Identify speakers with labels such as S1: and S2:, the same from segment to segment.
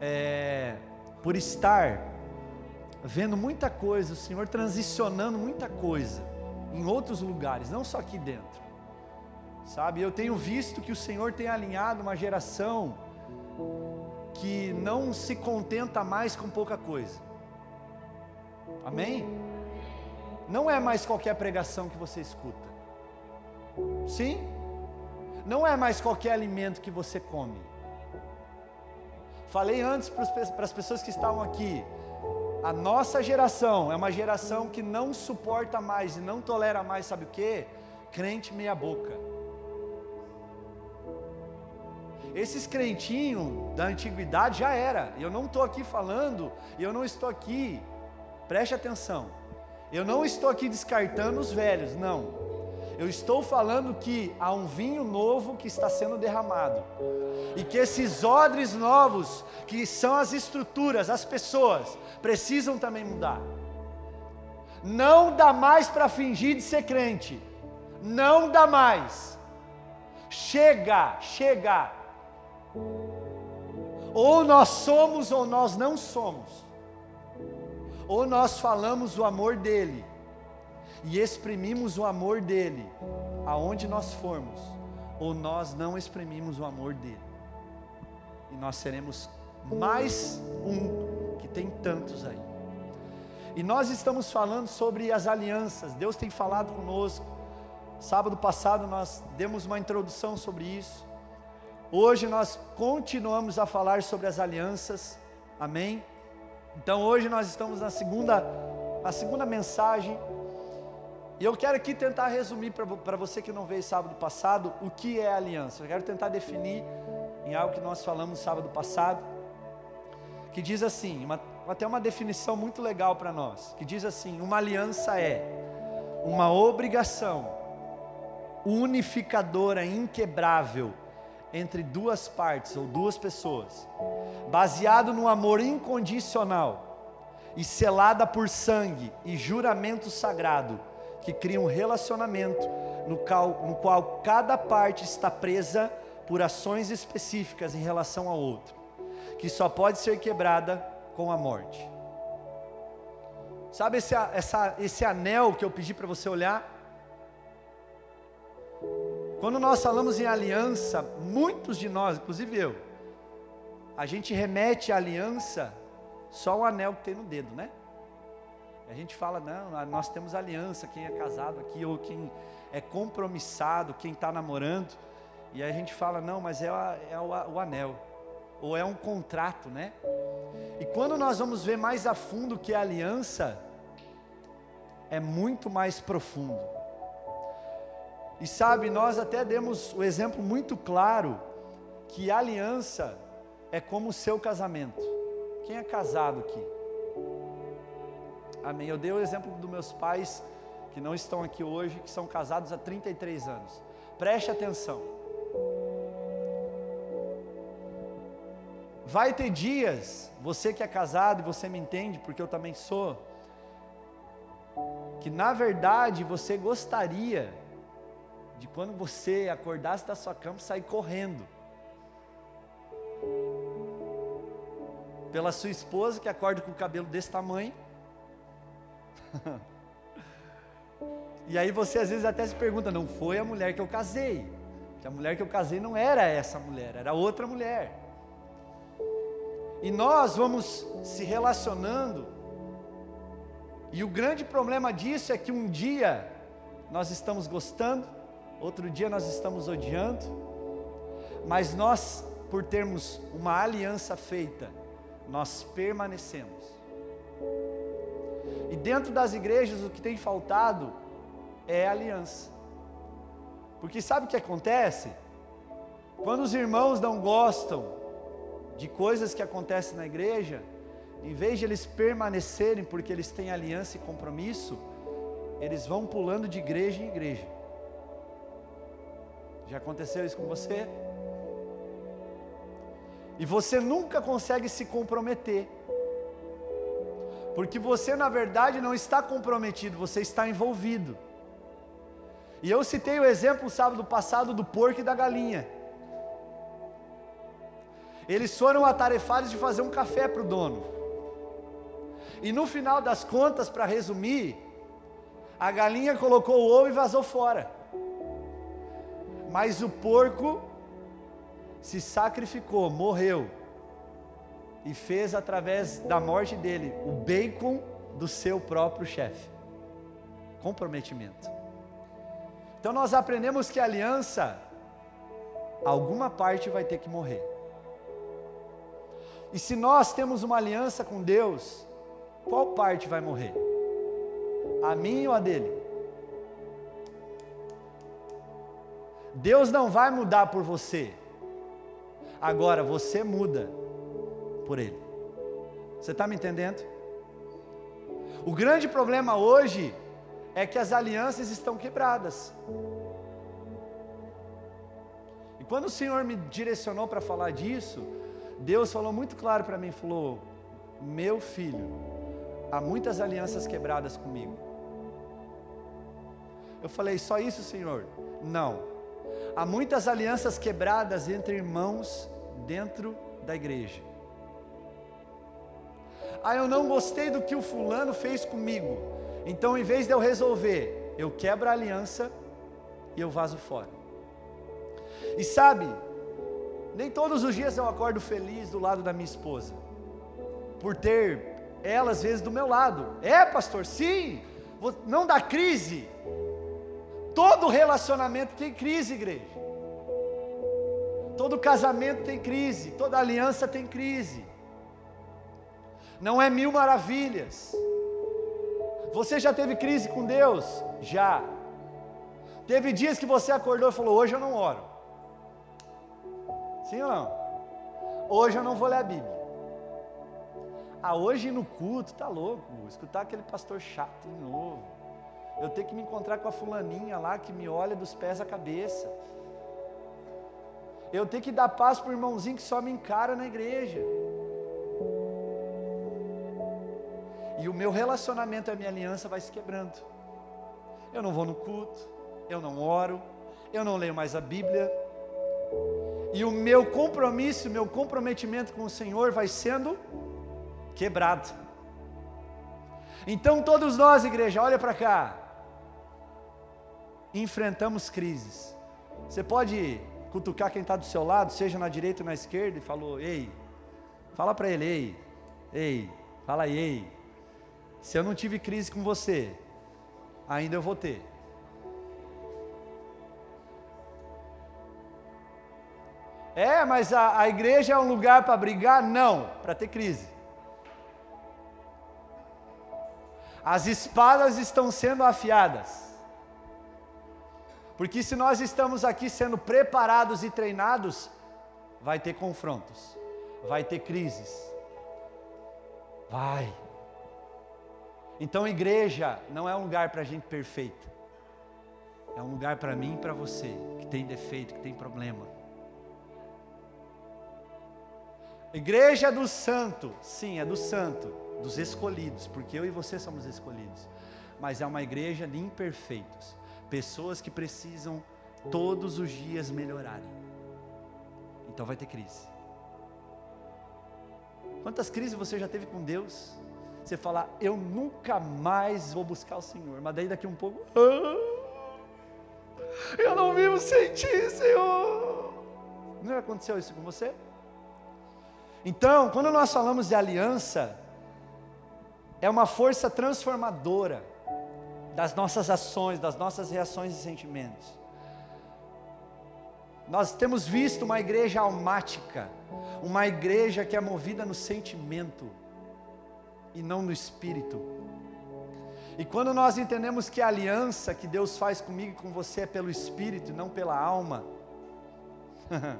S1: é, por estar vendo muita coisa, o Senhor transicionando muita coisa em outros lugares, não só aqui dentro. Sabe, eu tenho visto que o Senhor tem alinhado uma geração que não se contenta mais com pouca coisa. Amém? Não é mais qualquer pregação que você escuta. Sim? Não é mais qualquer alimento que você come. Falei antes para as pessoas que estavam aqui. A nossa geração é uma geração que não suporta mais e não tolera mais, sabe o que? Crente meia boca. Esses crentinhos da antiguidade já era. Eu não estou aqui falando, eu não estou aqui, preste atenção. Eu não estou aqui descartando os velhos, não. Eu estou falando que há um vinho novo que está sendo derramado. E que esses odres novos, que são as estruturas, as pessoas, precisam também mudar. Não dá mais para fingir de ser crente. Não dá mais. Chega, chega. Ou nós somos ou nós não somos. Ou nós falamos o amor dele e exprimimos o amor dele aonde nós formos, ou nós não exprimimos o amor dele. E nós seremos mais um que tem tantos aí. E nós estamos falando sobre as alianças. Deus tem falado conosco. Sábado passado nós demos uma introdução sobre isso. Hoje nós continuamos a falar sobre as alianças. Amém? Então hoje nós estamos na segunda a segunda mensagem. E eu quero aqui tentar resumir para você que não veio sábado passado o que é aliança. Eu quero tentar definir em algo que nós falamos sábado passado, que diz assim, uma, até uma definição muito legal para nós, que diz assim: uma aliança é uma obrigação unificadora, inquebrável entre duas partes ou duas pessoas, baseado no amor incondicional e selada por sangue e juramento sagrado, que cria um relacionamento no qual, no qual cada parte está presa por ações específicas em relação ao outro, que só pode ser quebrada com a morte. Sabe esse, essa, esse anel que eu pedi para você olhar? Quando nós falamos em aliança, muitos de nós, inclusive eu, a gente remete à aliança só o anel que tem no dedo, né? A gente fala, não, nós temos aliança, quem é casado aqui, ou quem é compromissado, quem está namorando, e a gente fala, não, mas é, a, é o, o anel, ou é um contrato, né? E quando nós vamos ver mais a fundo que a aliança, é muito mais profundo. E sabe, nós até demos o exemplo muito claro que aliança é como o seu casamento. Quem é casado aqui? Amém. Eu dei o exemplo dos meus pais que não estão aqui hoje, que são casados há 33 anos. Preste atenção. Vai ter dias, você que é casado e você me entende, porque eu também sou, que na verdade você gostaria de quando você acordasse da sua cama sair correndo. Pela sua esposa que acorda com o cabelo desse tamanho. e aí você às vezes até se pergunta: não foi a mulher que eu casei? Que a mulher que eu casei não era essa mulher, era outra mulher. E nós vamos se relacionando, e o grande problema disso é que um dia nós estamos gostando, outro dia nós estamos odiando, mas nós, por termos uma aliança feita, nós permanecemos. E dentro das igrejas o que tem faltado é aliança. Porque sabe o que acontece? Quando os irmãos não gostam de coisas que acontecem na igreja, em vez de eles permanecerem porque eles têm aliança e compromisso, eles vão pulando de igreja em igreja. Já aconteceu isso com você? E você nunca consegue se comprometer. Porque você, na verdade, não está comprometido, você está envolvido. E eu citei o exemplo sábado passado do porco e da galinha. Eles foram atarefados de fazer um café para o dono. E no final das contas, para resumir, a galinha colocou o ovo e vazou fora. Mas o porco se sacrificou, morreu, e fez através da morte dele o bacon do seu próprio chefe. Comprometimento. Então nós aprendemos que aliança, alguma parte vai ter que morrer. E se nós temos uma aliança com Deus, qual parte vai morrer? A minha ou a dele? Deus não vai mudar por você. Agora você muda por ele. Você está me entendendo? O grande problema hoje é que as alianças estão quebradas. E quando o Senhor me direcionou para falar disso, Deus falou muito claro para mim, falou: "Meu filho, há muitas alianças quebradas comigo". Eu falei: "Só isso, Senhor?" Não. Há muitas alianças quebradas entre irmãos dentro da igreja. Ah, eu não gostei do que o fulano fez comigo. Então, em vez de eu resolver, eu quebro a aliança e eu vazo fora. E sabe, nem todos os dias eu acordo feliz do lado da minha esposa, por ter ela às vezes do meu lado. É, pastor, sim, não dá crise. Todo relacionamento tem crise, igreja. Todo casamento tem crise, toda aliança tem crise não é mil maravilhas. Você já teve crise com Deus? Já. Teve dias que você acordou e falou: Hoje eu não oro. Sim ou não? Hoje eu não vou ler a Bíblia. Ah, hoje no culto, tá louco, escutar aquele pastor chato de novo. Eu tenho que me encontrar com a fulaninha lá que me olha dos pés à cabeça. Eu tenho que dar paz para o irmãozinho que só me encara na igreja. E o meu relacionamento, a minha aliança vai se quebrando. Eu não vou no culto, eu não oro, eu não leio mais a Bíblia, e o meu compromisso, meu comprometimento com o Senhor vai sendo quebrado. Então, todos nós, igreja, olha para cá, enfrentamos crises. Você pode cutucar quem está do seu lado, seja na direita ou na esquerda, e falou: Ei, fala para ele, ei, ei, fala aí, ei. Se eu não tive crise com você, ainda eu vou ter. É, mas a, a igreja é um lugar para brigar? Não, para ter crise. As espadas estão sendo afiadas. Porque se nós estamos aqui sendo preparados e treinados, vai ter confrontos, vai ter crises. Vai. Então, igreja não é um lugar para gente perfeita. É um lugar para mim e para você, que tem defeito, que tem problema. Igreja do santo, sim, é do santo, dos escolhidos, porque eu e você somos escolhidos. Mas é uma igreja de imperfeitos, pessoas que precisam todos os dias melhorarem. Então vai ter crise. Quantas crises você já teve com Deus? Você falar, eu nunca mais vou buscar o Senhor, mas daí daqui um pouco, ah, eu não vivo sem Ti, Senhor. Não aconteceu isso com você? Então, quando nós falamos de aliança, é uma força transformadora das nossas ações, das nossas reações e sentimentos. Nós temos visto uma igreja almática, uma igreja que é movida no sentimento, e não no espírito. E quando nós entendemos que a aliança que Deus faz comigo e com você é pelo espírito e não pela alma,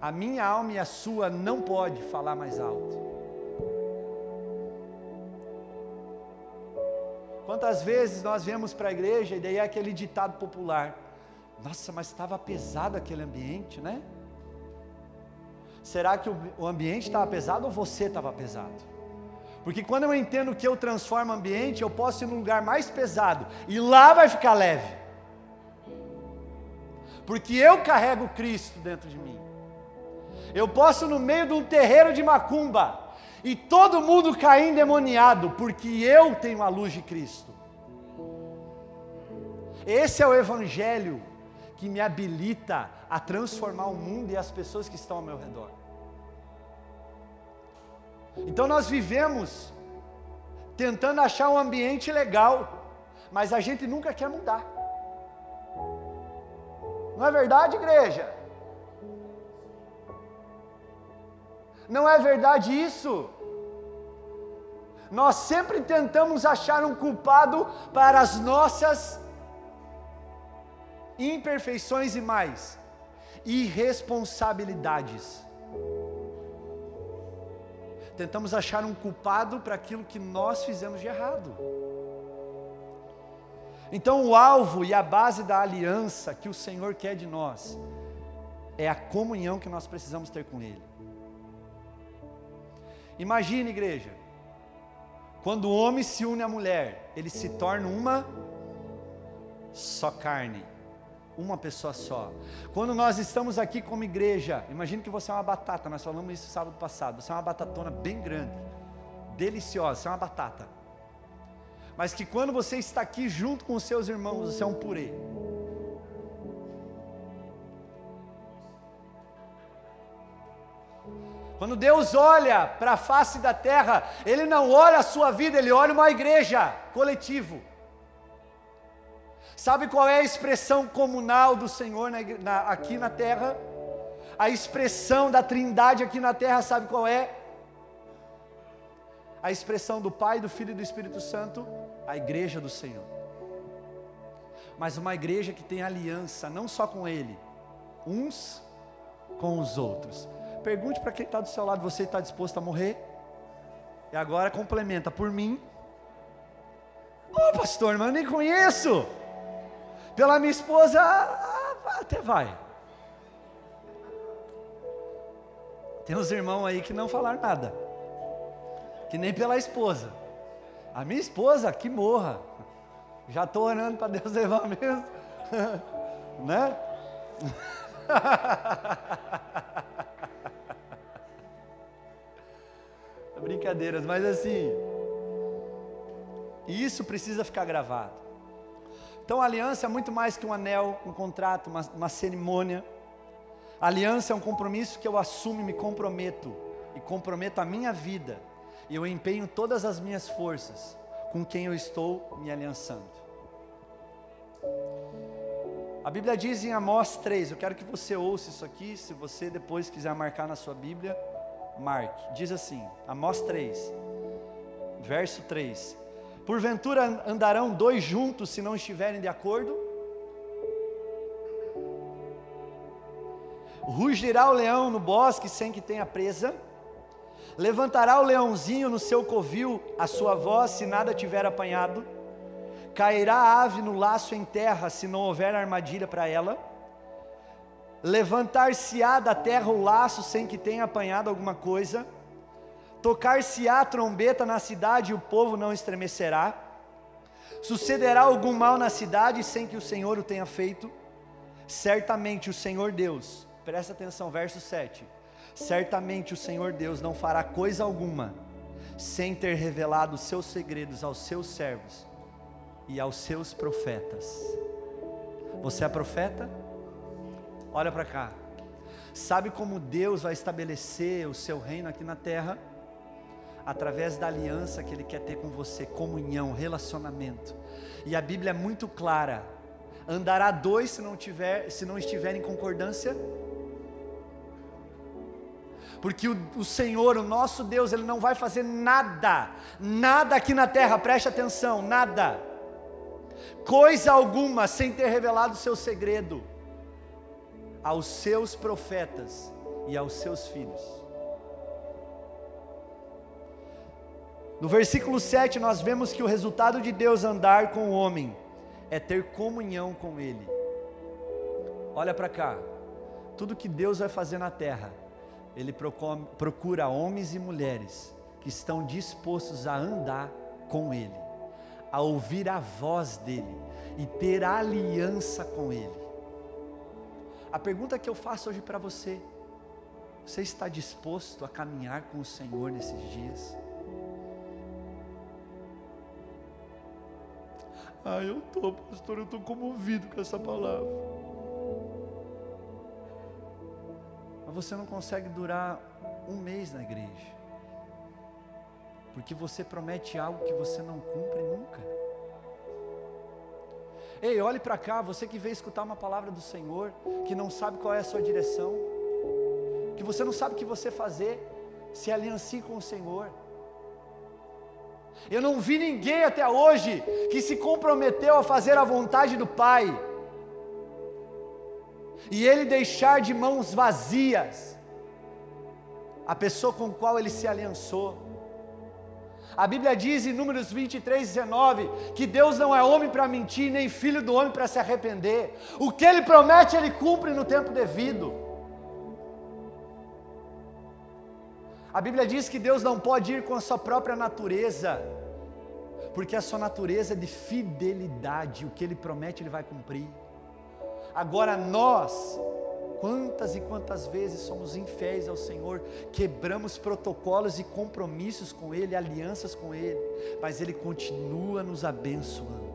S1: a minha alma e a sua não pode falar mais alto. Quantas vezes nós viemos para a igreja e daí é aquele ditado popular: Nossa, mas estava pesado aquele ambiente, né? Será que o ambiente estava pesado ou você estava pesado? Porque quando eu entendo que eu transformo o ambiente, eu posso ir num lugar mais pesado e lá vai ficar leve. Porque eu carrego Cristo dentro de mim. Eu posso no meio de um terreiro de macumba e todo mundo cair endemoniado, porque eu tenho a luz de Cristo. Esse é o Evangelho que me habilita a transformar o mundo e as pessoas que estão ao meu redor. Então nós vivemos tentando achar um ambiente legal, mas a gente nunca quer mudar. Não é verdade, igreja? Não é verdade isso? Nós sempre tentamos achar um culpado para as nossas imperfeições e mais, irresponsabilidades. Tentamos achar um culpado para aquilo que nós fizemos de errado. Então, o alvo e a base da aliança que o Senhor quer de nós é a comunhão que nós precisamos ter com Ele. Imagine, igreja, quando o homem se une à mulher, ele se torna uma só carne uma pessoa só. Quando nós estamos aqui como igreja, imagine que você é uma batata, nós falamos isso sábado passado, você é uma batatona bem grande, deliciosa, você é uma batata. Mas que quando você está aqui junto com os seus irmãos, você é um purê. Quando Deus olha para a face da terra, Ele não olha a sua vida, Ele olha uma igreja coletivo. Sabe qual é a expressão comunal do Senhor na, na, aqui na terra? A expressão da trindade aqui na terra, sabe qual é? A expressão do Pai, do Filho e do Espírito Santo, a igreja do Senhor. Mas uma igreja que tem aliança, não só com Ele, uns com os outros. Pergunte para quem está do seu lado: você está disposto a morrer? E agora complementa por mim. Ô oh, pastor, mas eu nem conheço. Pela minha esposa, até vai. Tem uns irmãos aí que não falaram nada, que nem pela esposa. A minha esposa, que morra. Já estou orando para Deus levar mesmo, né? Brincadeiras, mas assim, isso precisa ficar gravado. Então a aliança é muito mais que um anel, um contrato, uma, uma cerimônia. A aliança é um compromisso que eu assumo e me comprometo, e comprometo a minha vida, e eu empenho todas as minhas forças com quem eu estou me aliançando. A Bíblia diz em Amós 3, eu quero que você ouça isso aqui, se você depois quiser marcar na sua Bíblia, marque. Diz assim, Amós 3, verso 3: Porventura andarão dois juntos se não estiverem de acordo? Rugirá o leão no bosque sem que tenha presa? Levantará o leãozinho no seu covil a sua voz se nada tiver apanhado? Cairá a ave no laço em terra se não houver armadilha para ela? Levantar-se-á da terra o laço sem que tenha apanhado alguma coisa? Tocar-se-á trombeta na cidade e o povo não estremecerá. Sucederá algum mal na cidade sem que o Senhor o tenha feito? Certamente o Senhor Deus, presta atenção, verso 7. Certamente o Senhor Deus não fará coisa alguma sem ter revelado os seus segredos aos seus servos e aos seus profetas. Você é profeta? Olha para cá. Sabe como Deus vai estabelecer o seu reino aqui na terra? Através da aliança que Ele quer ter com você, comunhão, relacionamento. E a Bíblia é muito clara: andará dois se não tiver, se não estiver em concordância. Porque o, o Senhor, o nosso Deus, Ele não vai fazer nada, nada aqui na terra, preste atenção, nada, coisa alguma, sem ter revelado o seu segredo aos seus profetas e aos seus filhos. No versículo 7, nós vemos que o resultado de Deus andar com o homem é ter comunhão com Ele. Olha para cá, tudo que Deus vai fazer na terra, Ele procura homens e mulheres que estão dispostos a andar com Ele, a ouvir a voz dEle e ter aliança com Ele. A pergunta que eu faço hoje para você: Você está disposto a caminhar com o Senhor nesses dias? Ah, eu estou, pastor, eu estou comovido com essa palavra. Mas você não consegue durar um mês na igreja, porque você promete algo que você não cumpre nunca. Ei, olhe para cá, você que veio escutar uma palavra do Senhor, que não sabe qual é a sua direção, que você não sabe o que você fazer, se aliancie com o Senhor. Eu não vi ninguém até hoje que se comprometeu a fazer a vontade do Pai e ele deixar de mãos vazias a pessoa com qual ele se aliançou. A Bíblia diz em Números 23, 19, que Deus não é homem para mentir, nem filho do homem para se arrepender. O que ele promete, ele cumpre no tempo devido. A Bíblia diz que Deus não pode ir com a sua própria natureza, porque a sua natureza é de fidelidade, o que Ele promete, Ele vai cumprir. Agora nós, quantas e quantas vezes somos infiéis ao Senhor, quebramos protocolos e compromissos com Ele, alianças com Ele, mas Ele continua nos abençoando.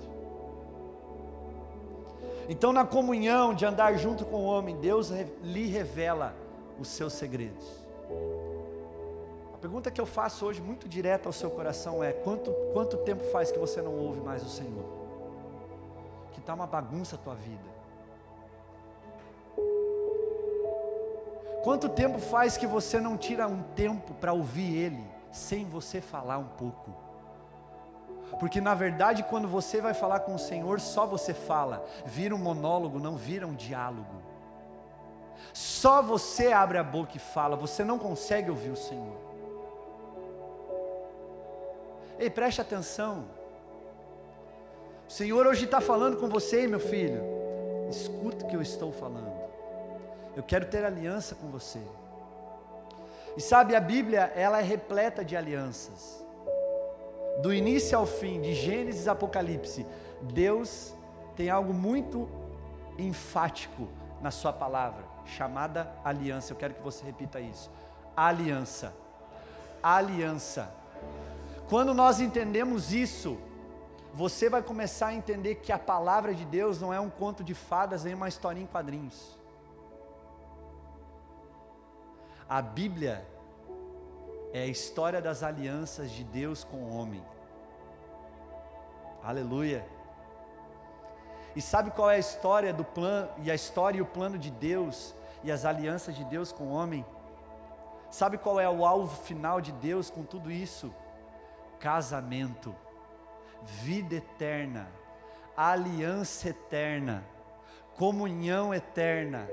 S1: Então, na comunhão de andar junto com o homem, Deus lhe revela os seus segredos pergunta que eu faço hoje, muito direta ao seu coração, é: quanto, quanto tempo faz que você não ouve mais o Senhor? Que está uma bagunça a tua vida. Quanto tempo faz que você não tira um tempo para ouvir Ele, sem você falar um pouco? Porque na verdade, quando você vai falar com o Senhor, só você fala, vira um monólogo, não vira um diálogo. Só você abre a boca e fala, você não consegue ouvir o Senhor. Ei, preste atenção. O Senhor hoje está falando com você, meu filho. Escuta o que eu estou falando. Eu quero ter aliança com você. E sabe, a Bíblia, ela é repleta de alianças. Do início ao fim, de Gênesis a Apocalipse, Deus tem algo muito enfático na sua palavra, chamada aliança. Eu quero que você repita isso. Aliança. Aliança. Quando nós entendemos isso, você vai começar a entender que a palavra de Deus não é um conto de fadas nem uma historinha em quadrinhos. A Bíblia é a história das alianças de Deus com o homem. Aleluia. E sabe qual é a história do plano e a história e o plano de Deus e as alianças de Deus com o homem? Sabe qual é o alvo final de Deus com tudo isso? Casamento, vida eterna, aliança eterna, comunhão eterna,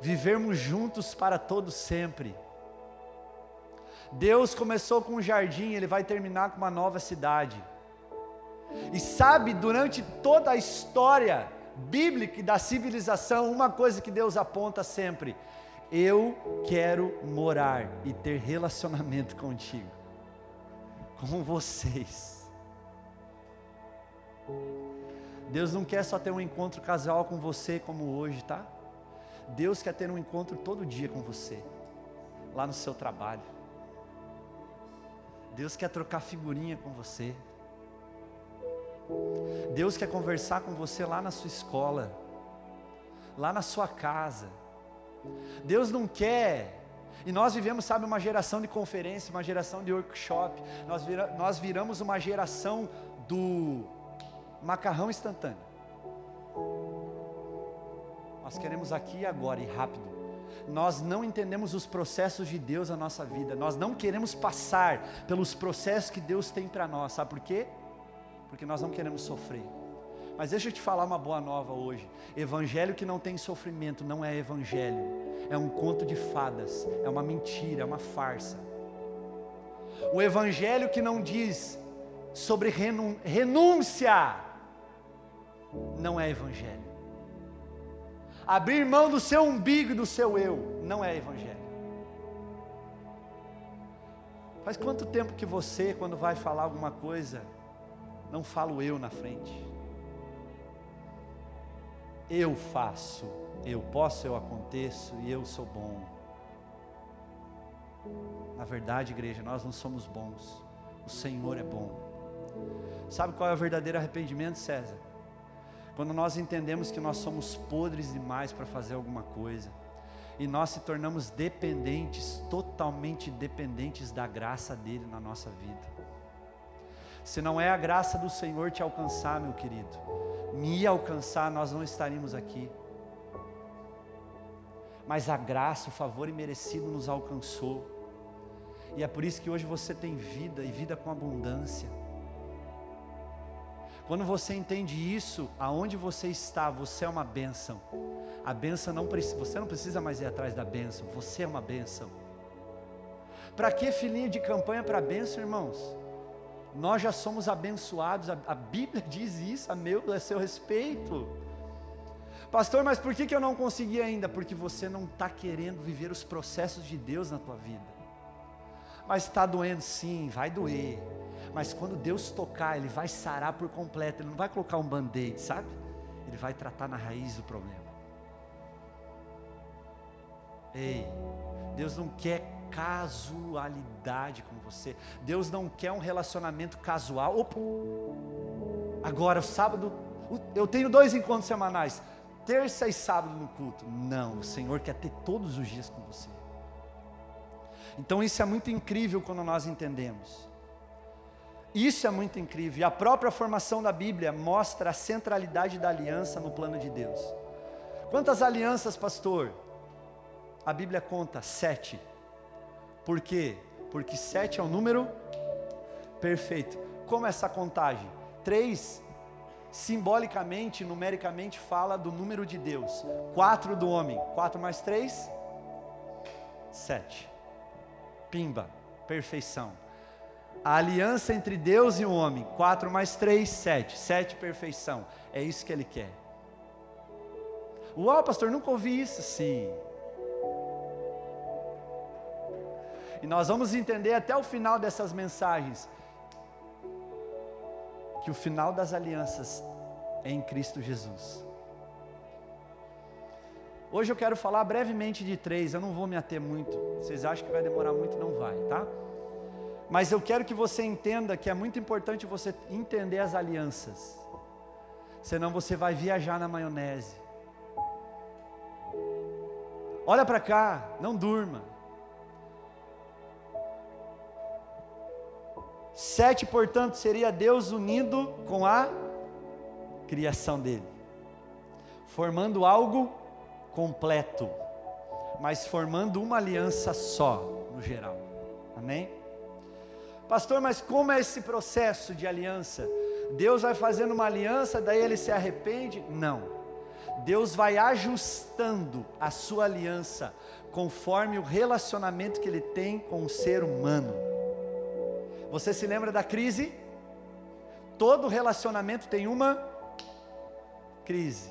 S1: vivermos juntos para todo sempre. Deus começou com um jardim, ele vai terminar com uma nova cidade. E sabe, durante toda a história bíblica e da civilização, uma coisa que Deus aponta sempre: eu quero morar e ter relacionamento contigo com vocês. Deus não quer só ter um encontro casual com você como hoje, tá? Deus quer ter um encontro todo dia com você, lá no seu trabalho. Deus quer trocar figurinha com você. Deus quer conversar com você lá na sua escola, lá na sua casa. Deus não quer e nós vivemos, sabe, uma geração de conferência, uma geração de workshop. Nós, vira, nós viramos uma geração do macarrão instantâneo. Nós queremos aqui e agora e rápido. Nós não entendemos os processos de Deus na nossa vida. Nós não queremos passar pelos processos que Deus tem para nós. Sabe por quê? Porque nós não queremos sofrer. Mas deixa eu te falar uma boa nova hoje. Evangelho que não tem sofrimento não é evangelho. É um conto de fadas, é uma mentira, é uma farsa. O evangelho que não diz sobre renúncia não é evangelho. Abrir mão do seu umbigo e do seu eu não é evangelho. Faz quanto tempo que você, quando vai falar alguma coisa, não fala o eu na frente? Eu faço, eu posso, eu aconteço e eu sou bom. Na verdade, igreja, nós não somos bons. O Senhor é bom. Sabe qual é o verdadeiro arrependimento, César? Quando nós entendemos que nós somos podres demais para fazer alguma coisa e nós se tornamos dependentes, totalmente dependentes da graça dele na nossa vida. Se não é a graça do Senhor te alcançar, meu querido, me alcançar, nós não estaríamos aqui. Mas a graça, o favor imerecido nos alcançou. E é por isso que hoje você tem vida e vida com abundância. Quando você entende isso, aonde você está, você é uma bênção. A bênção não precisa, você não precisa mais ir atrás da bênção, você é uma bênção. Para que filhinha de campanha para bênção, irmãos? Nós já somos abençoados, a, a Bíblia diz isso, a meu, a seu respeito. Pastor, mas por que, que eu não consegui ainda? Porque você não está querendo viver os processos de Deus na tua vida. Mas está doendo sim, vai doer mas quando Deus tocar, Ele vai sarar por completo, Ele não vai colocar um band-aid, sabe? Ele vai tratar na raiz do problema. Ei, Deus não quer casualidade com você, Deus não quer um relacionamento casual. Opa! Agora, o sábado, eu tenho dois encontros semanais, terça e sábado no culto. Não, o Senhor quer ter todos os dias com você. Então isso é muito incrível quando nós entendemos. Isso é muito incrível. E a própria formação da Bíblia mostra a centralidade da aliança no plano de Deus. Quantas alianças, pastor? A Bíblia conta sete. Por quê? Porque sete é um número perfeito. Como essa contagem? Três, simbolicamente, numericamente, fala do número de Deus. Quatro do homem. Quatro mais três? Sete. Pimba, perfeição. A aliança entre Deus e o homem, 4 mais 3, 7. 7 perfeição. É isso que ele quer. Uau, pastor, nunca ouvi isso. Sim. E nós vamos entender até o final dessas mensagens que o final das alianças é em Cristo Jesus. Hoje eu quero falar brevemente de três, eu não vou me ater muito. Vocês acham que vai demorar muito? Não vai, tá? Mas eu quero que você entenda que é muito importante você entender as alianças. Senão você vai viajar na maionese. Olha para cá, não durma. Sete, portanto, seria Deus unindo com a criação dele, formando algo completo, mas formando uma aliança só, no geral. Amém? Pastor, mas como é esse processo de aliança? Deus vai fazendo uma aliança, daí ele se arrepende? Não. Deus vai ajustando a sua aliança conforme o relacionamento que ele tem com o ser humano. Você se lembra da crise? Todo relacionamento tem uma crise.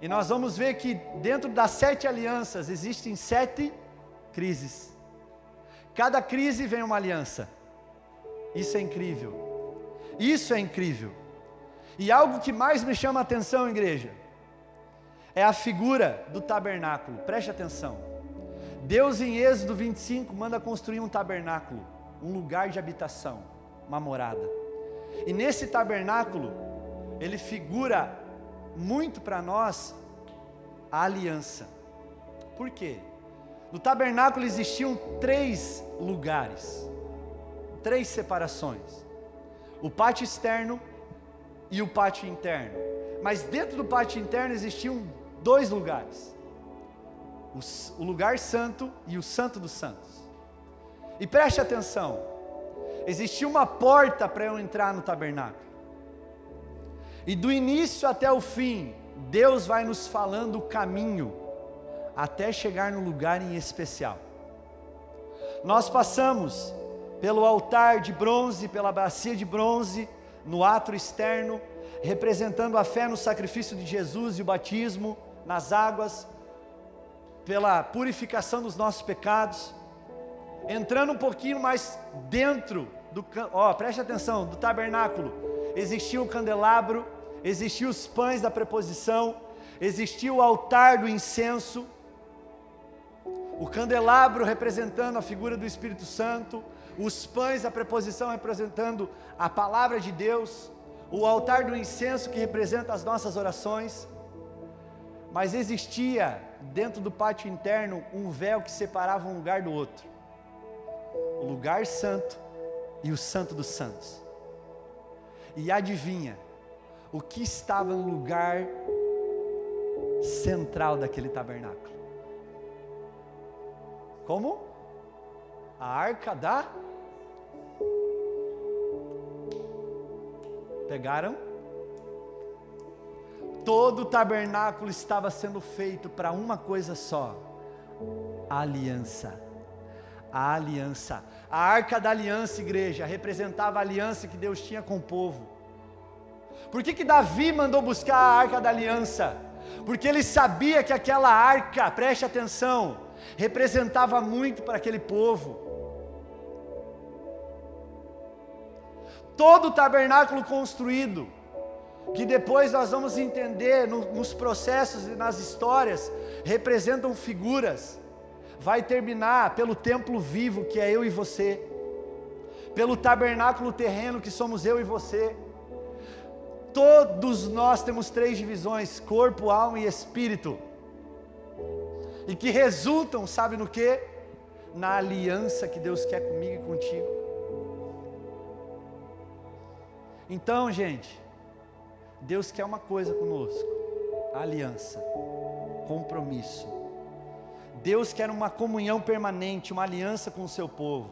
S1: E nós vamos ver que dentro das sete alianças existem sete crises. Cada crise vem uma aliança. Isso é incrível. Isso é incrível. E algo que mais me chama a atenção, igreja, é a figura do tabernáculo. Preste atenção. Deus em Êxodo 25 manda construir um tabernáculo, um lugar de habitação, uma morada. E nesse tabernáculo, ele figura muito para nós a aliança. Por quê? No tabernáculo existiam três lugares três separações: o pátio externo e o pátio interno. Mas dentro do pátio interno existiam dois lugares: o, lugar santo e o santo dos santos. E preste atenção: existia uma porta para eu entrar no tabernáculo. E do início até o fim, Deus vai nos falando o caminho até chegar no lugar em especial. Nós passamos pelo altar de bronze, pela bacia de bronze, no ato externo, representando a fé no sacrifício de Jesus e o batismo nas águas, pela purificação dos nossos pecados, entrando um pouquinho mais dentro do, ó, preste atenção, do tabernáculo, existia o candelabro, existiam os pães da preposição, existia o altar do incenso, o candelabro representando a figura do Espírito Santo, os pães, a preposição representando a palavra de Deus, o altar do incenso que representa as nossas orações. Mas existia dentro do pátio interno um véu que separava um lugar do outro. Lugar santo e o santo dos santos. E adivinha o que estava no lugar central daquele tabernáculo? Como? A arca da. Pegaram? Todo o tabernáculo estava sendo feito para uma coisa só: aliança. A aliança. A arca da aliança, igreja, representava a aliança que Deus tinha com o povo. Por que, que Davi mandou buscar a arca da aliança? Porque ele sabia que aquela arca, preste atenção, representava muito para aquele povo. Todo o tabernáculo construído, que depois nós vamos entender no, nos processos e nas histórias, representam figuras, vai terminar pelo templo vivo que é eu e você, pelo tabernáculo terreno que somos eu e você. Todos nós temos três divisões: corpo, alma e espírito e que resultam, sabe no que? Na aliança que Deus quer comigo e contigo. Então, gente, Deus quer uma coisa conosco: aliança, compromisso. Deus quer uma comunhão permanente, uma aliança com o seu povo.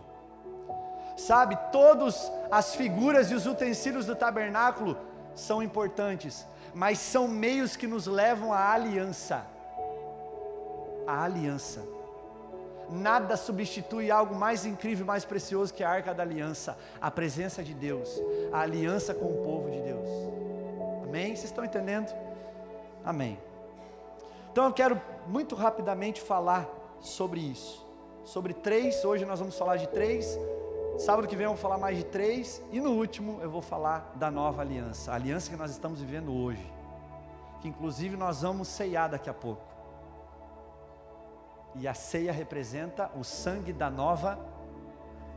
S1: Sabe, todas as figuras e os utensílios do tabernáculo são importantes, mas são meios que nos levam à aliança a aliança. Nada substitui algo mais incrível, mais precioso que a arca da aliança, a presença de Deus, a aliança com o povo de Deus. Amém? Vocês estão entendendo? Amém. Então eu quero muito rapidamente falar sobre isso. Sobre três, hoje nós vamos falar de três. Sábado que vem eu vou falar mais de três. E no último eu vou falar da nova aliança, a aliança que nós estamos vivendo hoje. Que inclusive nós vamos ceiar daqui a pouco. E a ceia representa o sangue da nova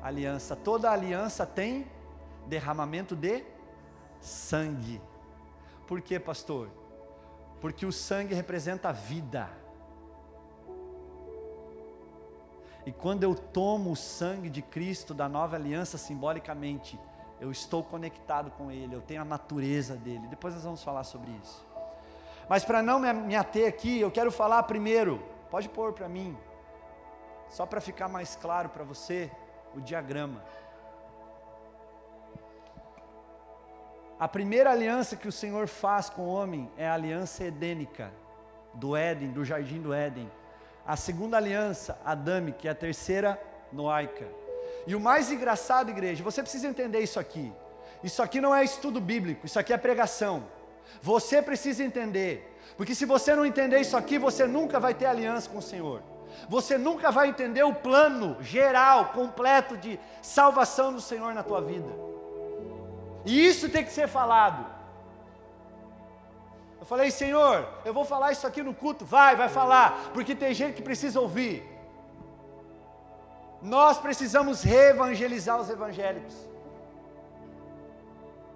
S1: aliança. Toda aliança tem derramamento de sangue. Por quê, pastor? Porque o sangue representa a vida. E quando eu tomo o sangue de Cristo da nova aliança simbolicamente, eu estou conectado com Ele, eu tenho a natureza dele. Depois nós vamos falar sobre isso. Mas para não me ater aqui, eu quero falar primeiro Pode pôr para mim, só para ficar mais claro para você, o diagrama. A primeira aliança que o Senhor faz com o homem é a aliança edênica, do Éden, do jardim do Éden. A segunda aliança, adâmica, e a terceira, noaica. E o mais engraçado, igreja, você precisa entender isso aqui. Isso aqui não é estudo bíblico, isso aqui é pregação. Você precisa entender porque se você não entender isso aqui, você nunca vai ter aliança com o Senhor. Você nunca vai entender o plano geral, completo de salvação do Senhor na tua vida. E isso tem que ser falado. Falei, Senhor, eu vou falar isso aqui no culto. Vai, vai falar, porque tem gente que precisa ouvir. Nós precisamos reevangelizar os evangélicos.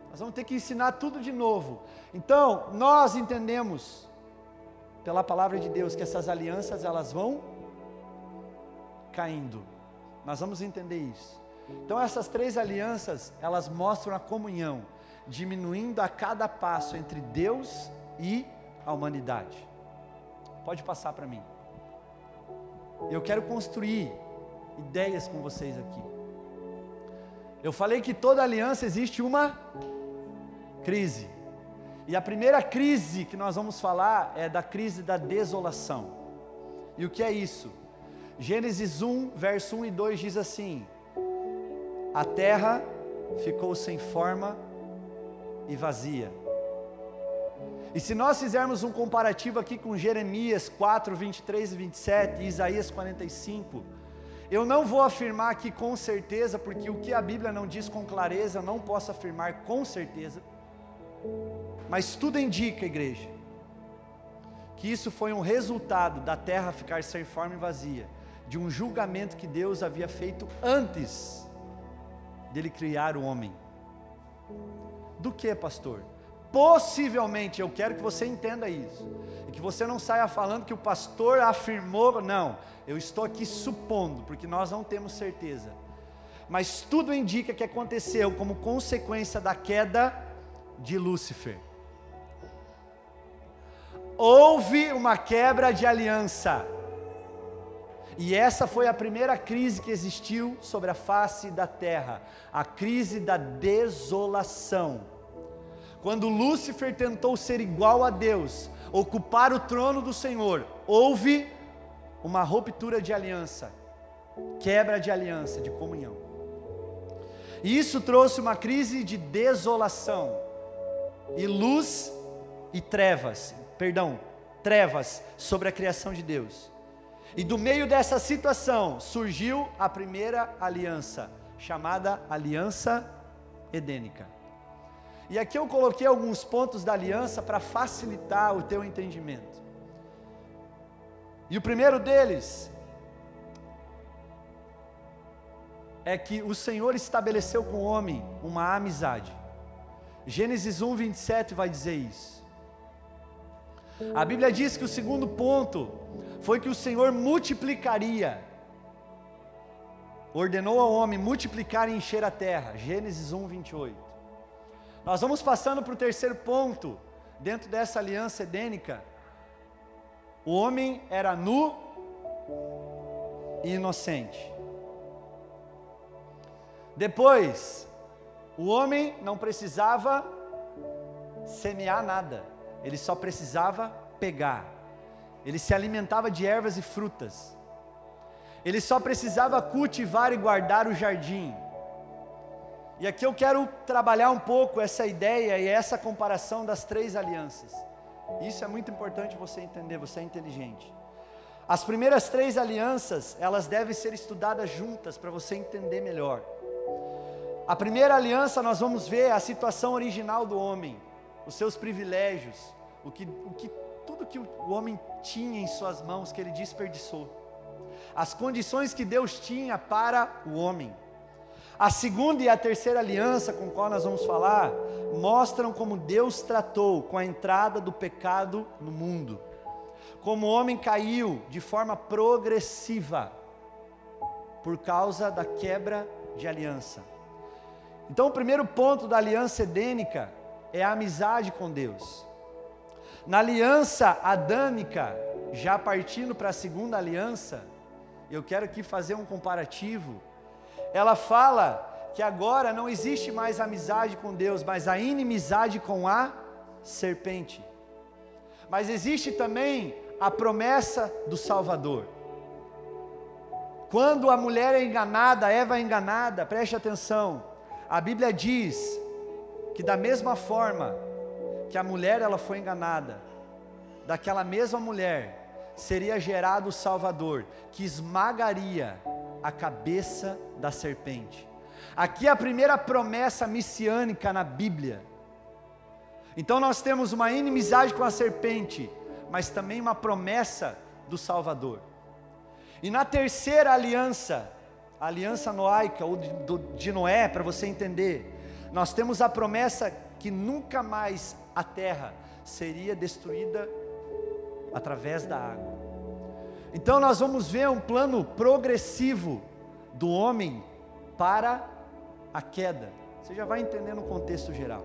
S1: Nós vamos ter que ensinar tudo de novo. Então, nós entendemos pela palavra de Deus que essas alianças elas vão caindo. Nós vamos entender isso. Então essas três alianças, elas mostram a comunhão, diminuindo a cada passo entre Deus e a humanidade. Pode passar para mim. Eu quero construir ideias com vocês aqui. Eu falei que toda aliança existe uma crise. E a primeira crise que nós vamos falar é da crise da desolação. E o que é isso? Gênesis 1, verso 1 e 2 diz assim: A terra ficou sem forma e vazia. E se nós fizermos um comparativo aqui com Jeremias 4, 23 e 27 e Isaías 45, eu não vou afirmar aqui com certeza, porque o que a Bíblia não diz com clareza, eu não posso afirmar com certeza. Mas tudo indica, igreja, que isso foi um resultado da terra ficar sem forma e vazia, de um julgamento que Deus havia feito antes dele criar o homem. Do que, pastor? Possivelmente, eu quero que você entenda isso, e que você não saia falando que o pastor afirmou, não, eu estou aqui supondo, porque nós não temos certeza, mas tudo indica que aconteceu como consequência da queda de Lúcifer. Houve uma quebra de aliança, e essa foi a primeira crise que existiu sobre a face da terra, a crise da desolação quando Lúcifer tentou ser igual a Deus, ocupar o trono do Senhor, houve uma ruptura de aliança, quebra de aliança, de comunhão. E isso trouxe uma crise de desolação, e luz e trevas, perdão, trevas sobre a criação de Deus. E do meio dessa situação surgiu a primeira aliança, chamada Aliança Edênica. E aqui eu coloquei alguns pontos da aliança para facilitar o teu entendimento. E o primeiro deles é que o Senhor estabeleceu com o homem uma amizade. Gênesis 1, 27 vai dizer isso. A Bíblia diz que o segundo ponto foi que o Senhor multiplicaria, ordenou ao homem multiplicar e encher a terra. Gênesis 1, 28. Nós vamos passando para o terceiro ponto, dentro dessa aliança edênica. O homem era nu e inocente. Depois, o homem não precisava semear nada, ele só precisava pegar. Ele se alimentava de ervas e frutas. Ele só precisava cultivar e guardar o jardim. E aqui eu quero trabalhar um pouco essa ideia e essa comparação das três alianças. Isso é muito importante você entender, você é inteligente. As primeiras três alianças, elas devem ser estudadas juntas para você entender melhor. A primeira aliança nós vamos ver a situação original do homem, os seus privilégios, o que, o que tudo que o homem tinha em suas mãos que ele desperdiçou. As condições que Deus tinha para o homem. A segunda e a terceira aliança com qual nós vamos falar mostram como Deus tratou com a entrada do pecado no mundo. Como o homem caiu de forma progressiva por causa da quebra de aliança. Então, o primeiro ponto da aliança edênica é a amizade com Deus. Na aliança adâmica, já partindo para a segunda aliança, eu quero aqui fazer um comparativo ela fala que agora não existe mais amizade com Deus, mas a inimizade com a serpente. Mas existe também a promessa do Salvador. Quando a mulher é enganada, Eva é enganada, preste atenção. A Bíblia diz que da mesma forma que a mulher ela foi enganada, daquela mesma mulher seria gerado o Salvador, que esmagaria a cabeça da serpente. Aqui é a primeira promessa messiânica na Bíblia. Então nós temos uma inimizade com a serpente, mas também uma promessa do Salvador. E na terceira aliança, a aliança noaica, ou de Noé, para você entender, nós temos a promessa que nunca mais a terra seria destruída através da água. Então nós vamos ver um plano progressivo do homem para a queda. Você já vai entender no contexto geral.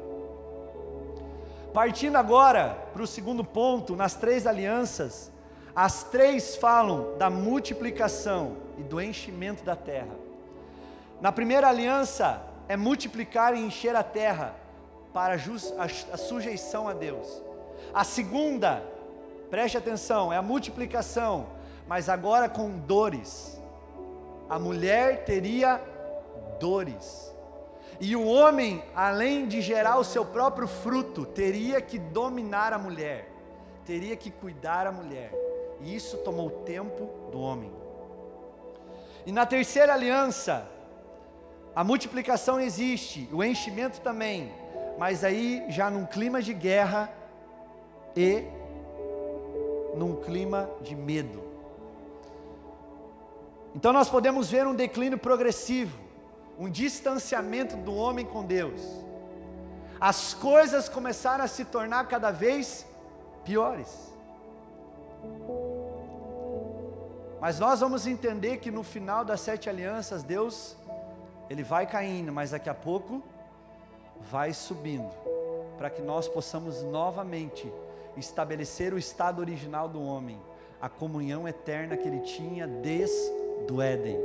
S1: Partindo agora para o segundo ponto, nas três alianças, as três falam da multiplicação e do enchimento da terra. Na primeira aliança é multiplicar e encher a terra para a sujeição a Deus. A segunda, preste atenção, é a multiplicação mas agora com dores. A mulher teria dores. E o homem, além de gerar o seu próprio fruto, teria que dominar a mulher, teria que cuidar a mulher. E isso tomou tempo do homem. E na terceira aliança, a multiplicação existe, o enchimento também, mas aí já num clima de guerra e num clima de medo. Então nós podemos ver um declínio progressivo, um distanciamento do homem com Deus. As coisas começaram a se tornar cada vez piores. Mas nós vamos entender que no final das sete alianças, Deus, Ele vai caindo, mas daqui a pouco vai subindo, para que nós possamos novamente estabelecer o estado original do homem, a comunhão eterna que ele tinha desde do Éden,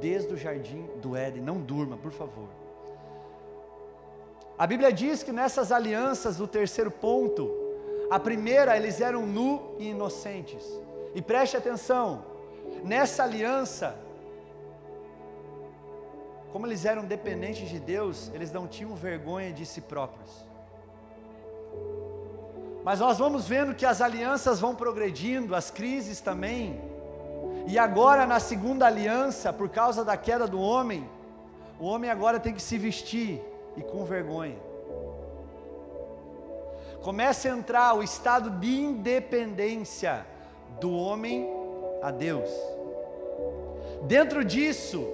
S1: desde o jardim do Éden. Não durma, por favor. A Bíblia diz que nessas alianças, do terceiro ponto, a primeira eles eram nu e inocentes. E preste atenção, nessa aliança, como eles eram dependentes de Deus, eles não tinham vergonha de si próprios. Mas nós vamos vendo que as alianças vão progredindo, as crises também, e agora, na segunda aliança, por causa da queda do homem, o homem agora tem que se vestir e com vergonha. Começa a entrar o estado de independência do homem a Deus. Dentro disso,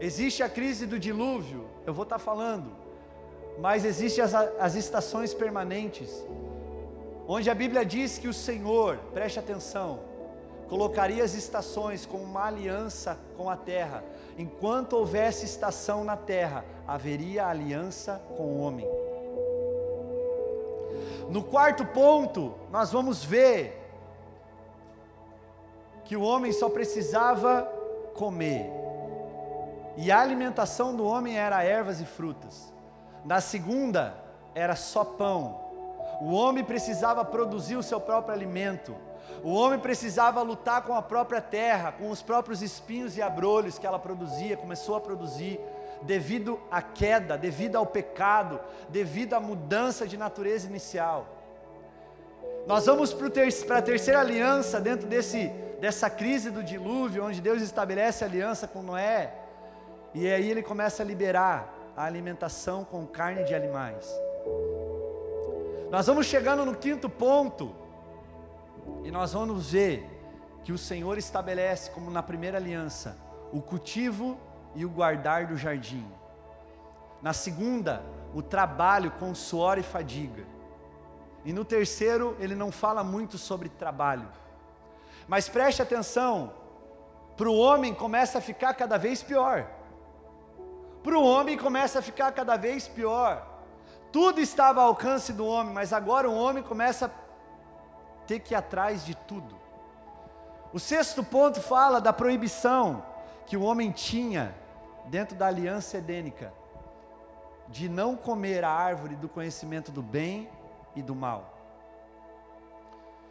S1: existe a crise do dilúvio, eu vou estar falando, mas existem as, as estações permanentes, onde a Bíblia diz que o Senhor, preste atenção, colocaria as estações como uma aliança com a terra. Enquanto houvesse estação na terra, haveria aliança com o homem. No quarto ponto, nós vamos ver que o homem só precisava comer. E a alimentação do homem era ervas e frutas. Na segunda, era só pão. O homem precisava produzir o seu próprio alimento. O homem precisava lutar com a própria terra, com os próprios espinhos e abrolhos que ela produzia, começou a produzir, devido à queda, devido ao pecado, devido à mudança de natureza inicial. Nós vamos para a terceira aliança, dentro desse, dessa crise do dilúvio, onde Deus estabelece aliança com Noé, e aí ele começa a liberar a alimentação com carne de animais. Nós vamos chegando no quinto ponto, e nós vamos ver que o Senhor estabelece, como na primeira aliança, o cultivo e o guardar do jardim. Na segunda, o trabalho com suor e fadiga. E no terceiro, ele não fala muito sobre trabalho. Mas preste atenção, para o homem começa a ficar cada vez pior. Para o homem começa a ficar cada vez pior. Tudo estava ao alcance do homem, mas agora o homem começa a ter que ir atrás de tudo. O sexto ponto fala da proibição que o homem tinha dentro da aliança edênica de não comer a árvore do conhecimento do bem e do mal.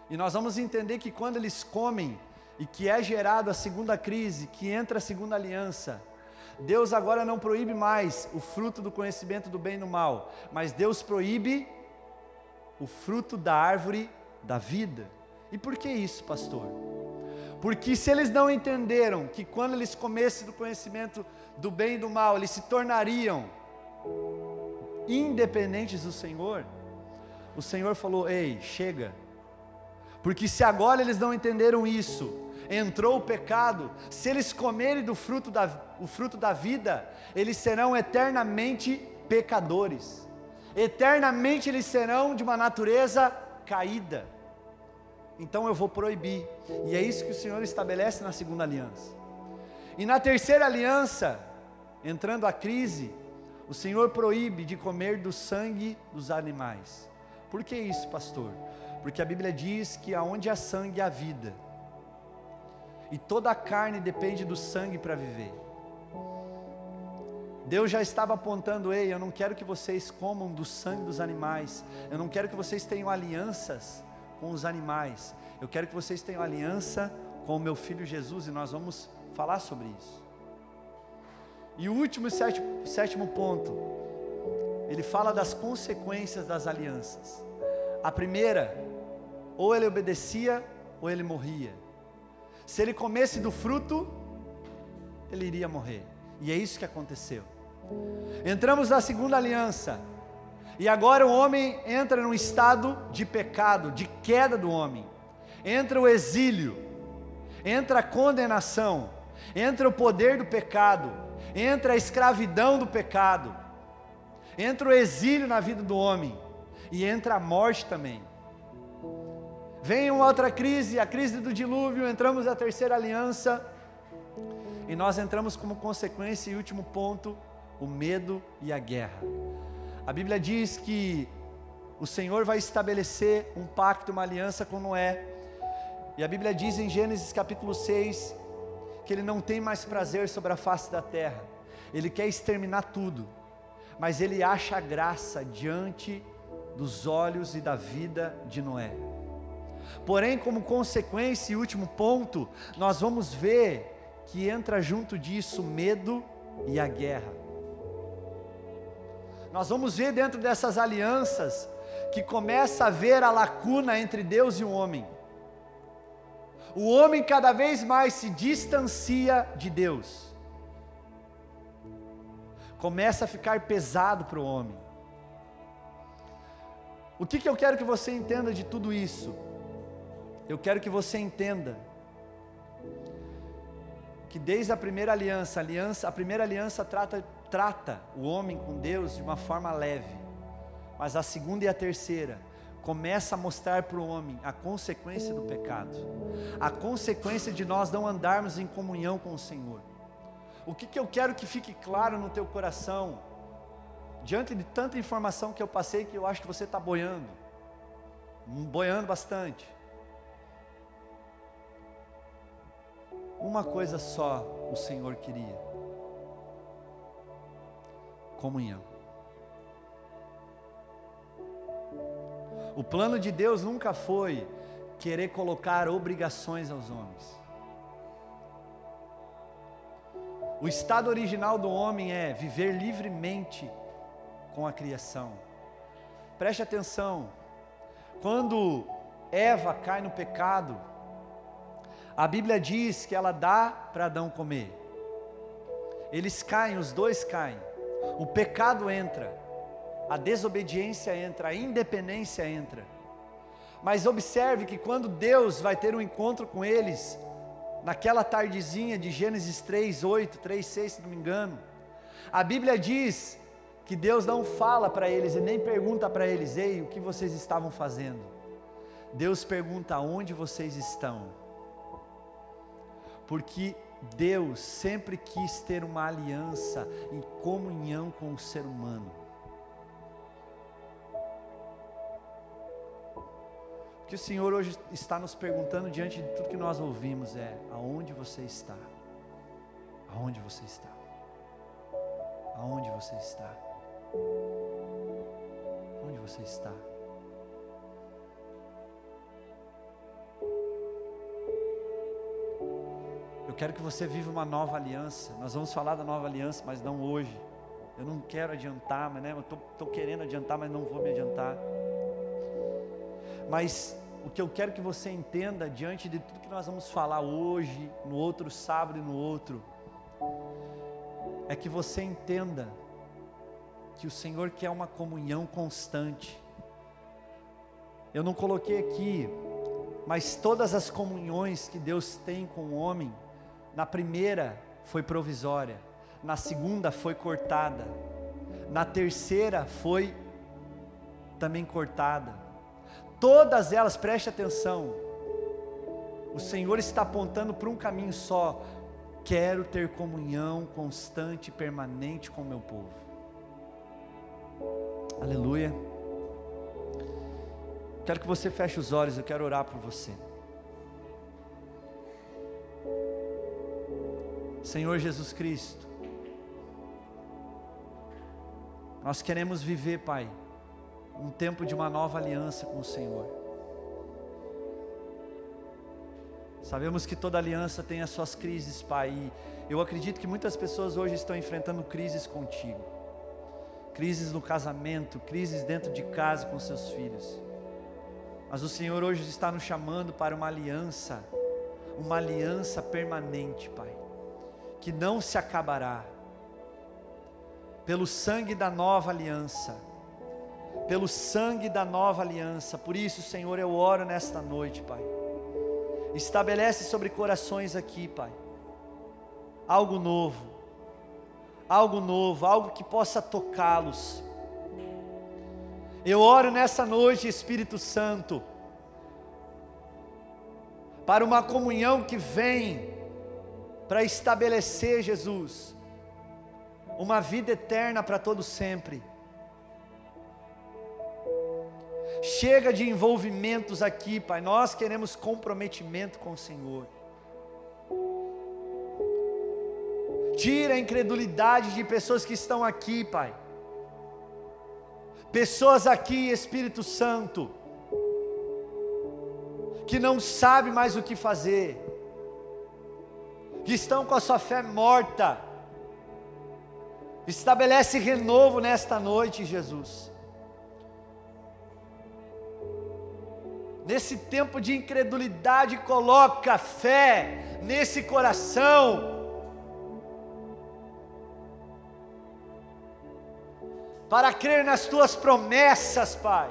S1: E nós vamos entender que quando eles comem e que é gerado a segunda crise, que entra a segunda aliança, Deus agora não proíbe mais o fruto do conhecimento do bem e do mal, mas Deus proíbe o fruto da árvore da vida. E por que isso, pastor? Porque se eles não entenderam que quando eles comessem do conhecimento do bem e do mal, eles se tornariam independentes do Senhor, o Senhor falou: Ei, chega. Porque se agora eles não entenderam isso, entrou o pecado, se eles comerem do fruto da, o fruto da vida, eles serão eternamente pecadores, eternamente eles serão de uma natureza caída então eu vou proibir. E é isso que o Senhor estabelece na segunda aliança. E na terceira aliança, entrando a crise, o Senhor proíbe de comer do sangue dos animais. Por que isso, pastor? Porque a Bíblia diz que aonde há sangue há vida. E toda a carne depende do sangue para viver. Deus já estava apontando, ei, eu não quero que vocês comam do sangue dos animais. Eu não quero que vocês tenham alianças com os animais. Eu quero que vocês tenham aliança com o meu filho Jesus e nós vamos falar sobre isso. E o último sétimo, sétimo ponto, ele fala das consequências das alianças. A primeira, ou ele obedecia ou ele morria. Se ele comesse do fruto, ele iria morrer. E é isso que aconteceu. Entramos na segunda aliança. E agora o homem entra num estado de pecado, de queda do homem. Entra o exílio, entra a condenação. entra o poder do pecado, entra a escravidão do pecado, entra o exílio na vida do homem e entra a morte também. Vem uma outra crise, a crise do dilúvio, entramos na terceira aliança e nós entramos como consequência e último ponto, o medo e a guerra. A Bíblia diz que o Senhor vai estabelecer um pacto, uma aliança com Noé. E a Bíblia diz em Gênesis capítulo 6 que ele não tem mais prazer sobre a face da terra. Ele quer exterminar tudo. Mas ele acha graça diante dos olhos e da vida de Noé. Porém, como consequência e último ponto, nós vamos ver que entra junto disso medo e a guerra. Nós vamos ver dentro dessas alianças que começa a ver a lacuna entre Deus e o homem. O homem cada vez mais se distancia de Deus. Começa a ficar pesado para o homem. O que, que eu quero que você entenda de tudo isso? Eu quero que você entenda que desde a primeira aliança, a, aliança, a primeira aliança trata, trata o homem com Deus de uma forma leve. Mas a segunda e a terceira começa a mostrar para o homem a consequência do pecado, a consequência de nós não andarmos em comunhão com o Senhor. O que, que eu quero que fique claro no teu coração, diante de tanta informação que eu passei, que eu acho que você está boiando, boiando bastante. Uma coisa só o Senhor queria: comunhão. O plano de Deus nunca foi querer colocar obrigações aos homens. O estado original do homem é viver livremente com a criação. Preste atenção, quando Eva cai no pecado, a Bíblia diz que ela dá para Adão comer. Eles caem, os dois caem. O pecado entra a desobediência entra, a independência entra. Mas observe que quando Deus vai ter um encontro com eles, naquela tardezinha de Gênesis 3, 8, 3, 6, se não me engano, a Bíblia diz que Deus não fala para eles e nem pergunta para eles, ei, o que vocês estavam fazendo? Deus pergunta onde vocês estão. Porque Deus sempre quis ter uma aliança em comunhão com o ser humano. O que o Senhor hoje está nos perguntando diante de tudo que nós ouvimos é: aonde você está? Aonde você está? Aonde você está? Onde você está? Quero que você viva uma nova aliança. Nós vamos falar da nova aliança, mas não hoje. Eu não quero adiantar, mas né, eu estou querendo adiantar, mas não vou me adiantar. Mas o que eu quero que você entenda diante de tudo que nós vamos falar hoje, no outro sábado e no outro, é que você entenda que o Senhor quer uma comunhão constante. Eu não coloquei aqui, mas todas as comunhões que Deus tem com o homem, na primeira foi provisória, na segunda foi cortada, na terceira foi também cortada todas elas, preste atenção, o Senhor está apontando para um caminho só: quero ter comunhão constante e permanente com o meu povo. Aleluia. Quero que você feche os olhos, eu quero orar por você. Senhor Jesus Cristo, nós queremos viver, Pai um tempo de uma nova aliança com o Senhor. Sabemos que toda aliança tem as suas crises, Pai. E eu acredito que muitas pessoas hoje estão enfrentando crises contigo. Crises no casamento, crises dentro de casa com seus filhos. Mas o Senhor hoje está nos chamando para uma aliança, uma aliança permanente, Pai, que não se acabará. Pelo sangue da nova aliança pelo sangue da nova aliança. Por isso, Senhor, eu oro nesta noite, Pai. Estabelece sobre corações aqui, Pai. algo novo, algo novo, algo que possa tocá-los. Eu oro nessa noite, Espírito Santo, para uma comunhão que vem para estabelecer, Jesus, uma vida eterna para todo sempre. Chega de envolvimentos aqui, Pai. Nós queremos comprometimento com o Senhor. Tira a incredulidade de pessoas que estão aqui, Pai. Pessoas aqui, Espírito Santo, que não sabe mais o que fazer, que estão com a sua fé morta. Estabelece renovo nesta noite, Jesus. Nesse tempo de incredulidade, coloca fé nesse coração para crer nas tuas promessas, Pai,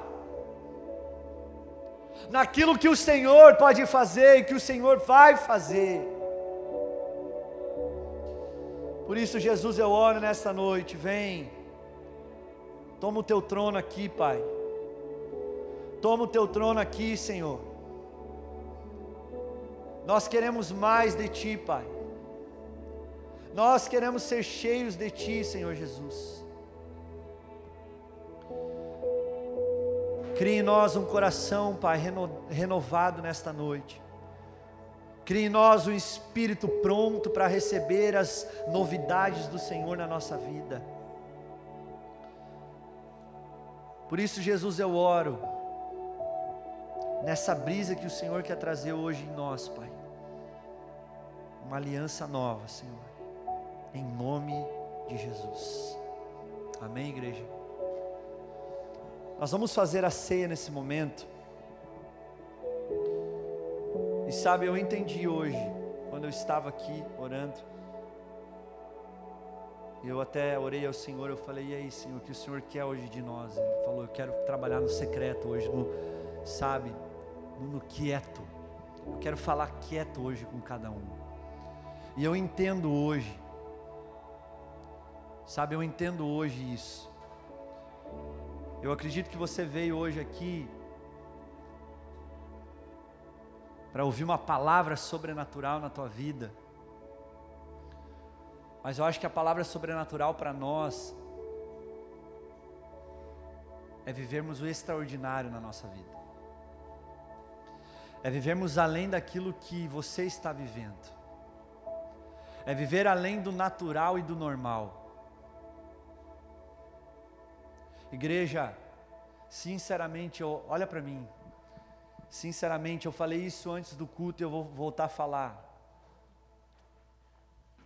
S1: naquilo que o Senhor pode fazer e que o Senhor vai fazer. Por isso, Jesus, eu oro nesta noite, vem, toma o teu trono aqui, Pai, toma o teu trono aqui, Senhor. Nós queremos mais de Ti, Pai. Nós queremos ser cheios de Ti, Senhor Jesus. Crie em nós um coração, Pai, reno, renovado nesta noite. Crie em nós um espírito pronto para receber as novidades do Senhor na nossa vida. Por isso, Jesus, eu oro, nessa brisa que o Senhor quer trazer hoje em nós, Pai. Uma aliança nova, Senhor, em nome de Jesus. Amém, igreja? Nós vamos fazer a ceia nesse momento. E sabe, eu entendi hoje, quando eu estava aqui orando, eu até orei ao Senhor, eu falei, e aí Senhor, o que o Senhor quer hoje de nós? Ele falou, eu quero trabalhar no secreto hoje, no, sabe, no, no quieto. Eu quero falar quieto hoje com cada um. E eu entendo hoje, sabe, eu entendo hoje isso. Eu acredito que você veio hoje aqui para ouvir uma palavra sobrenatural na tua vida. Mas eu acho que a palavra sobrenatural para nós é vivermos o extraordinário na nossa vida. É vivermos além daquilo que você está vivendo. É viver além do natural e do normal. Igreja, sinceramente, olha para mim. Sinceramente, eu falei isso antes do culto e eu vou voltar a falar.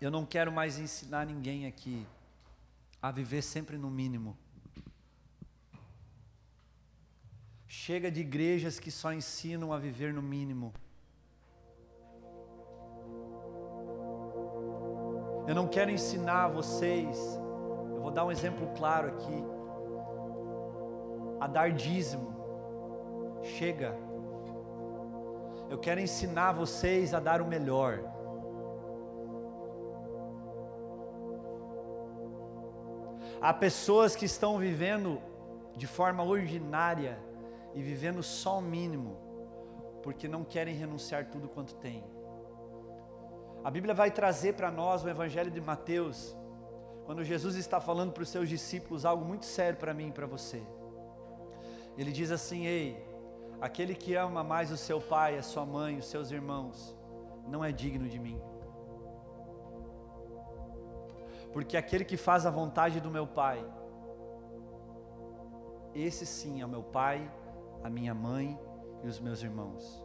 S1: Eu não quero mais ensinar ninguém aqui a viver sempre no mínimo. Chega de igrejas que só ensinam a viver no mínimo. Eu não quero ensinar vocês, eu vou dar um exemplo claro aqui a dar dízimo. Chega. Eu quero ensinar vocês a dar o melhor. Há pessoas que estão vivendo de forma ordinária e vivendo só o mínimo, porque não querem renunciar tudo quanto têm. A Bíblia vai trazer para nós o Evangelho de Mateus, quando Jesus está falando para os seus discípulos algo muito sério para mim e para você. Ele diz assim: Ei, aquele que ama mais o seu pai, a sua mãe, os seus irmãos, não é digno de mim. Porque aquele que faz a vontade do meu pai, esse sim é o meu pai, a minha mãe e os meus irmãos.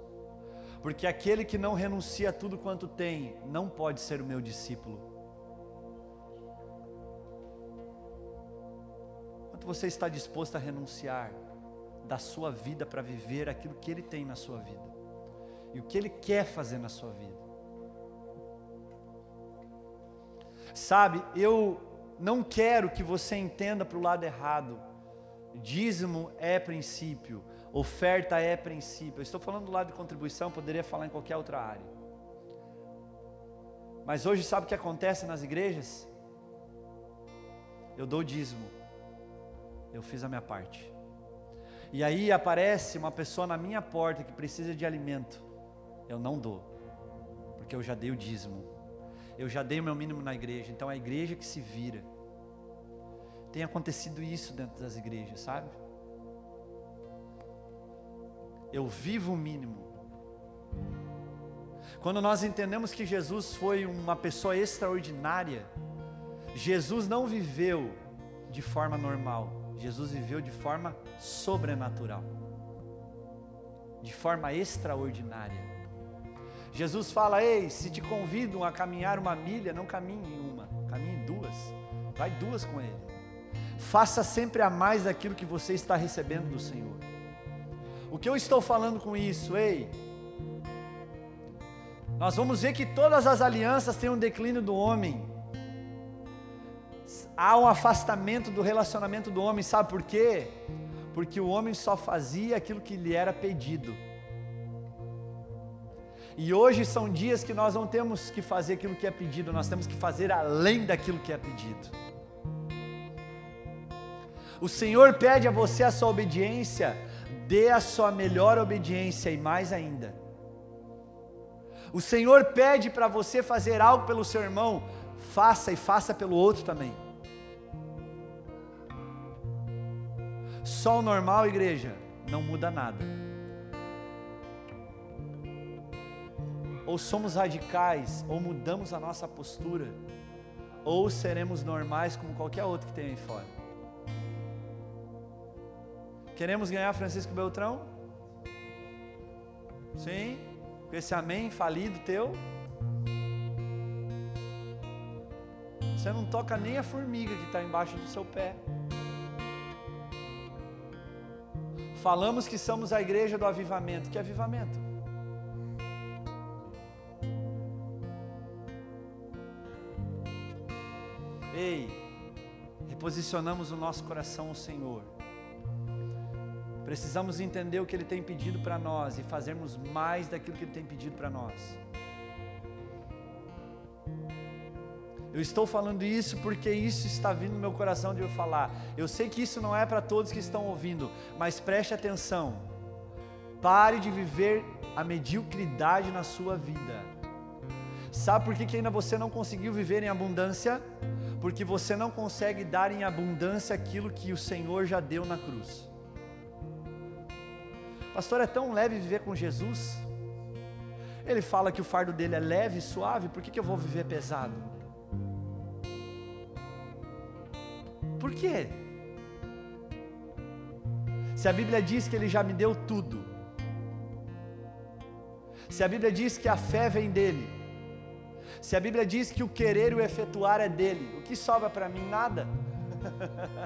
S1: Porque aquele que não renuncia a tudo quanto tem, não pode ser o meu discípulo. Quanto você está disposto a renunciar? Da sua vida para viver aquilo que Ele tem na sua vida e o que Ele quer fazer na sua vida. Sabe, eu não quero que você entenda para o lado errado. Dízimo é princípio, oferta é princípio. Eu estou falando do lado de contribuição, poderia falar em qualquer outra área. Mas hoje sabe o que acontece nas igrejas? Eu dou dízimo. Eu fiz a minha parte. E aí aparece uma pessoa na minha porta que precisa de alimento. Eu não dou. Porque eu já dei o dízimo. Eu já dei o meu mínimo na igreja. Então é a igreja que se vira. Tem acontecido isso dentro das igrejas, sabe? Eu vivo o mínimo. Quando nós entendemos que Jesus foi uma pessoa extraordinária, Jesus não viveu de forma normal, Jesus viveu de forma sobrenatural, de forma extraordinária. Jesus fala: Ei, se te convidam a caminhar uma milha, não caminhe uma, caminhe duas, vai duas com Ele. Faça sempre a mais daquilo que você está recebendo do Senhor. O que eu estou falando com isso, ei? Nós vamos ver que todas as alianças têm um declínio do homem. Há um afastamento do relacionamento do homem, sabe por quê? Porque o homem só fazia aquilo que lhe era pedido. E hoje são dias que nós não temos que fazer aquilo que é pedido, nós temos que fazer além daquilo que é pedido. O Senhor pede a você a sua obediência, dê a sua melhor obediência e mais ainda o Senhor pede para você fazer algo pelo seu irmão, faça e faça pelo outro também. Só o normal, igreja, não muda nada. Ou somos radicais, ou mudamos a nossa postura, ou seremos normais como qualquer outro que tem aí fora. Queremos ganhar Francisco Beltrão? Sim? com esse amém falido teu, você não toca nem a formiga que está embaixo do seu pé. Falamos que somos a igreja do avivamento. Que avivamento? Ei, reposicionamos o nosso coração ao Senhor. Precisamos entender o que Ele tem pedido para nós e fazermos mais daquilo que Ele tem pedido para nós. Eu estou falando isso porque isso está vindo no meu coração de eu falar. Eu sei que isso não é para todos que estão ouvindo, mas preste atenção. Pare de viver a mediocridade na sua vida. Sabe por que, que ainda você não conseguiu viver em abundância? Porque você não consegue dar em abundância aquilo que o Senhor já deu na cruz. Pastor, é tão leve viver com Jesus. Ele fala que o fardo dele é leve e suave, por que, que eu vou viver pesado? Por quê? Se a Bíblia diz que ele já me deu tudo, se a Bíblia diz que a fé vem dele, se a Bíblia diz que o querer e o efetuar é dele, o que sobra para mim? Nada.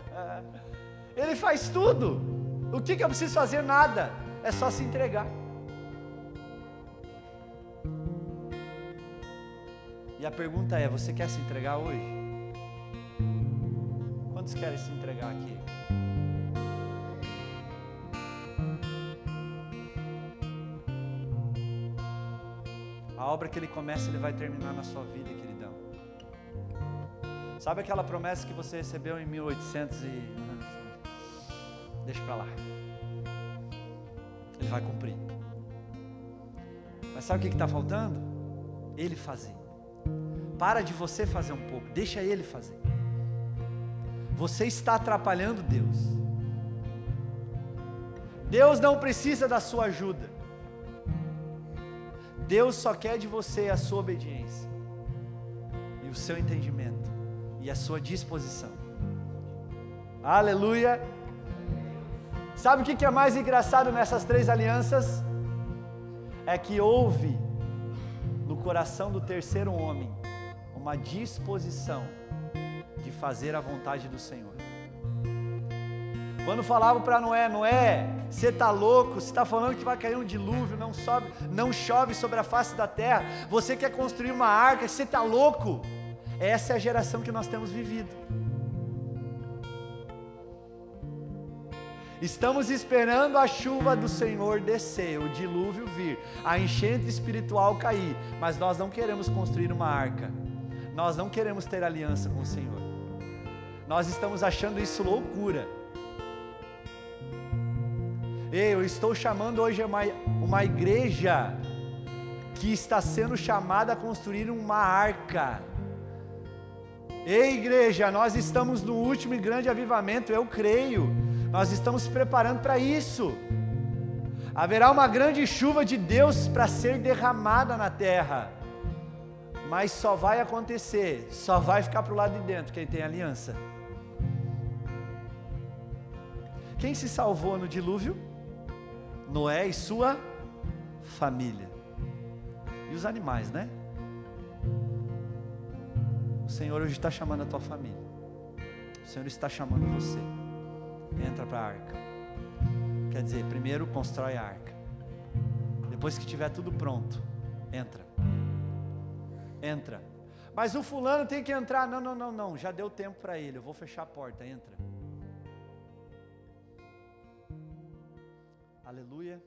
S1: ele faz tudo. O que, que eu preciso fazer? Nada é só se entregar. E a pergunta é: você quer se entregar hoje? Quantos querem se entregar aqui? A obra que ele começa, ele vai terminar na sua vida, queridão. Sabe aquela promessa que você recebeu em 1800 e. Deixa para lá. Ele vai cumprir. Mas sabe o que está faltando? Ele fazer. Para de você fazer um pouco, deixa ele fazer. Você está atrapalhando Deus. Deus não precisa da sua ajuda. Deus só quer de você a sua obediência, e o seu entendimento, e a sua disposição. Aleluia. Sabe o que é mais engraçado nessas três alianças? É que houve no coração do terceiro homem uma disposição fazer a vontade do Senhor. Quando falavam para Noé, Noé, você está louco, você está falando que vai cair um dilúvio, não, sobe, não chove sobre a face da terra, você quer construir uma arca, você está louco. Essa é a geração que nós temos vivido. Estamos esperando a chuva do Senhor descer, o dilúvio vir, a enchente espiritual cair, mas nós não queremos construir uma arca, nós não queremos ter aliança com o Senhor, nós estamos achando isso loucura. Ei, eu estou chamando hoje uma, uma igreja que está sendo chamada a construir uma arca. Ei, igreja, nós estamos no último e grande avivamento, eu creio. Nós estamos se preparando para isso. Haverá uma grande chuva de Deus para ser derramada na terra. Mas só vai acontecer, só vai ficar para o lado de dentro quem tem aliança. Quem se salvou no dilúvio? Noé e sua família. E os animais, né? O Senhor hoje está chamando a tua família. O Senhor está chamando você. Entra para a arca. Quer dizer, primeiro constrói a arca. Depois que tiver tudo pronto, entra. Entra. Mas o fulano tem que entrar. Não, não, não, não. Já deu tempo para ele. Eu vou fechar a porta. Entra. Aleluia.